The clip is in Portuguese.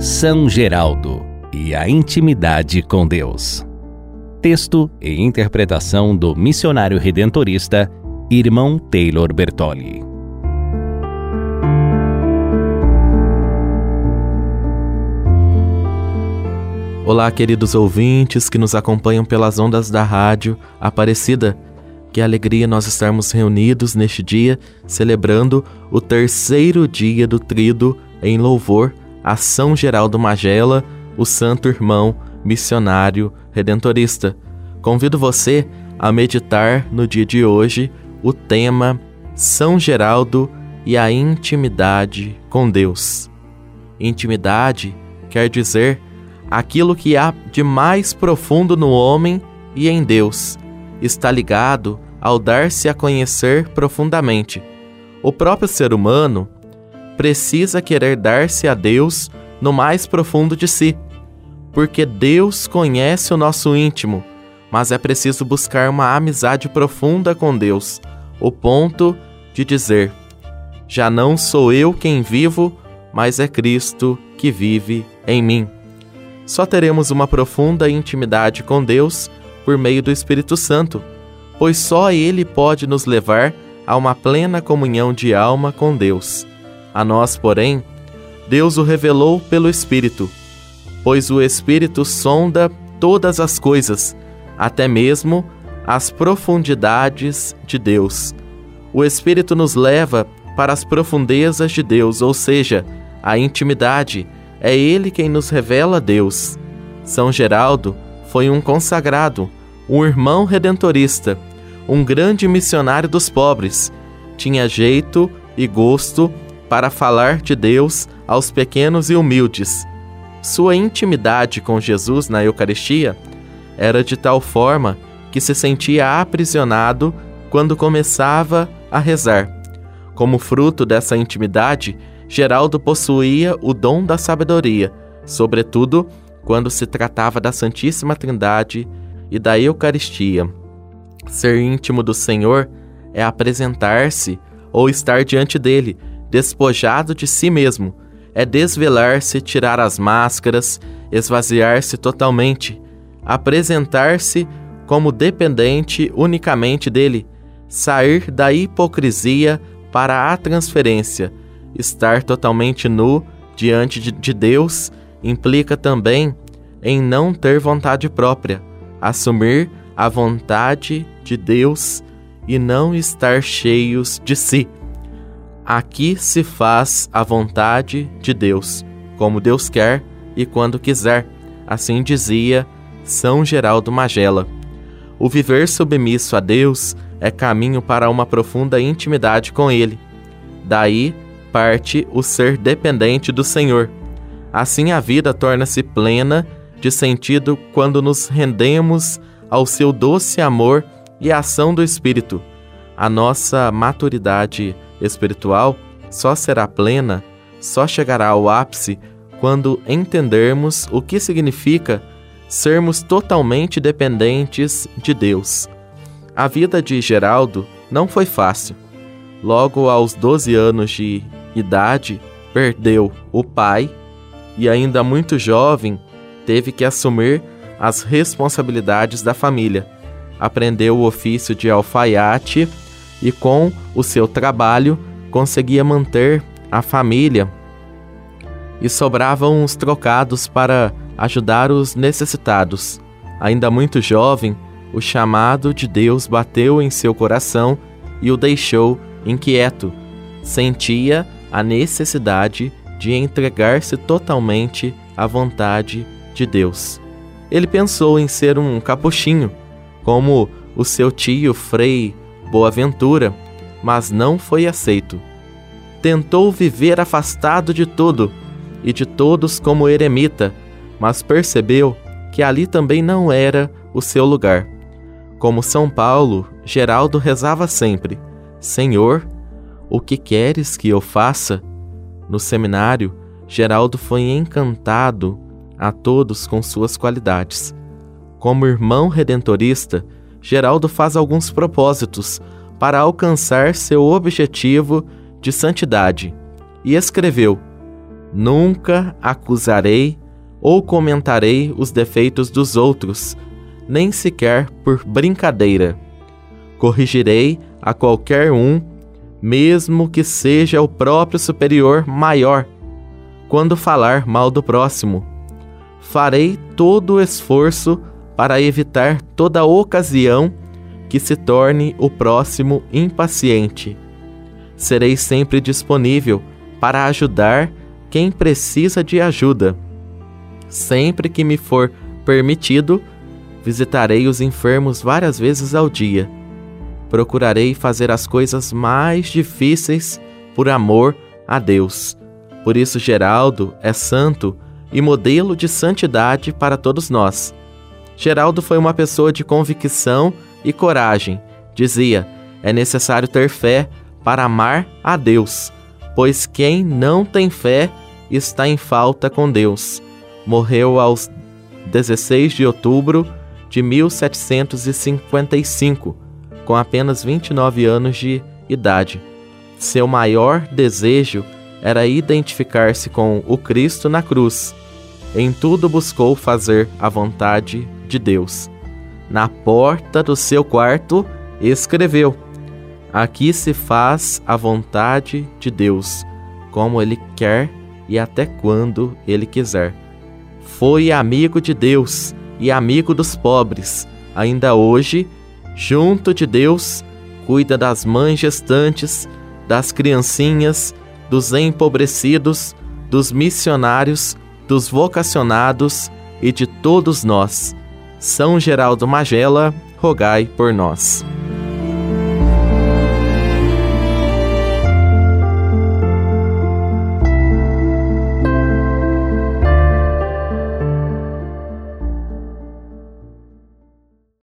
São Geraldo e a intimidade com Deus. Texto e interpretação do missionário redentorista Irmão Taylor Bertoli. Olá, queridos ouvintes que nos acompanham pelas ondas da rádio Aparecida. Que alegria nós estarmos reunidos neste dia, celebrando o terceiro dia do Trido em louvor a São Geraldo Magela, o santo irmão missionário redentorista. Convido você a meditar no dia de hoje o tema São Geraldo e a intimidade com Deus. Intimidade quer dizer aquilo que há de mais profundo no homem e em Deus. Está ligado ao dar-se a conhecer profundamente. O próprio ser humano precisa querer dar-se a Deus no mais profundo de si, porque Deus conhece o nosso íntimo, mas é preciso buscar uma amizade profunda com Deus, o ponto de dizer: Já não sou eu quem vivo, mas é Cristo que vive em mim. Só teremos uma profunda intimidade com Deus por meio do Espírito Santo, pois só Ele pode nos levar a uma plena comunhão de alma com Deus. A nós, porém, Deus o revelou pelo Espírito, pois o Espírito sonda todas as coisas, até mesmo as profundidades de Deus. O Espírito nos leva para as profundezas de Deus, ou seja, a intimidade. É Ele quem nos revela Deus. São Geraldo foi um consagrado, um irmão redentorista, um grande missionário dos pobres. Tinha jeito e gosto para falar de Deus aos pequenos e humildes. Sua intimidade com Jesus na Eucaristia era de tal forma que se sentia aprisionado quando começava a rezar. Como fruto dessa intimidade, Geraldo possuía o dom da sabedoria, sobretudo quando se tratava da Santíssima Trindade e da Eucaristia. Ser íntimo do Senhor é apresentar-se ou estar diante dele despojado de si mesmo, é desvelar-se, tirar as máscaras, esvaziar-se totalmente, apresentar-se como dependente unicamente dele, sair da hipocrisia para a transferência, estar totalmente nu diante de Deus implica também em não ter vontade própria, assumir a vontade de Deus e não estar cheios de si. Aqui se faz a vontade de Deus, como Deus quer e quando quiser, assim dizia São Geraldo Magela. O viver submisso a Deus é caminho para uma profunda intimidade com Ele. Daí parte o ser dependente do Senhor. Assim a vida torna-se plena de sentido quando nos rendemos ao seu doce amor e ação do Espírito. A nossa maturidade espiritual só será plena, só chegará ao ápice quando entendermos o que significa sermos totalmente dependentes de Deus. A vida de Geraldo não foi fácil. Logo aos 12 anos de idade, perdeu o pai e, ainda muito jovem, teve que assumir as responsabilidades da família. Aprendeu o ofício de alfaiate e com o seu trabalho conseguia manter a família e sobravam os trocados para ajudar os necessitados. Ainda muito jovem, o chamado de Deus bateu em seu coração e o deixou inquieto. Sentia a necessidade de entregar-se totalmente à vontade de Deus. Ele pensou em ser um capuchinho, como o seu tio Frei Boaventura, mas não foi aceito. Tentou viver afastado de tudo e de todos como eremita, mas percebeu que ali também não era o seu lugar. Como São Paulo, Geraldo rezava sempre: Senhor, o que queres que eu faça? No seminário, Geraldo foi encantado a todos com suas qualidades. Como irmão redentorista, Geraldo faz alguns propósitos para alcançar seu objetivo de santidade e escreveu: Nunca acusarei ou comentarei os defeitos dos outros, nem sequer por brincadeira. Corrigirei a qualquer um, mesmo que seja o próprio superior maior, quando falar mal do próximo. Farei todo o esforço para evitar toda ocasião que se torne o próximo impaciente. Serei sempre disponível para ajudar quem precisa de ajuda. Sempre que me for permitido, visitarei os enfermos várias vezes ao dia. Procurarei fazer as coisas mais difíceis por amor a Deus. Por isso, Geraldo é santo e modelo de santidade para todos nós. Geraldo foi uma pessoa de convicção e coragem. Dizia: é necessário ter fé para amar a Deus, pois quem não tem fé está em falta com Deus morreu aos 16 de outubro de 1755, com apenas 29 anos de idade. Seu maior desejo era identificar-se com o Cristo na cruz. Em tudo buscou fazer a vontade de Deus. Na porta do seu quarto escreveu: Aqui se faz a vontade de Deus, como Ele quer e até quando Ele quiser. Foi amigo de Deus e amigo dos pobres. Ainda hoje, junto de Deus, cuida das mães gestantes, das criancinhas, dos empobrecidos, dos missionários, dos vocacionados e de todos nós. São Geraldo Magela, rogai por nós.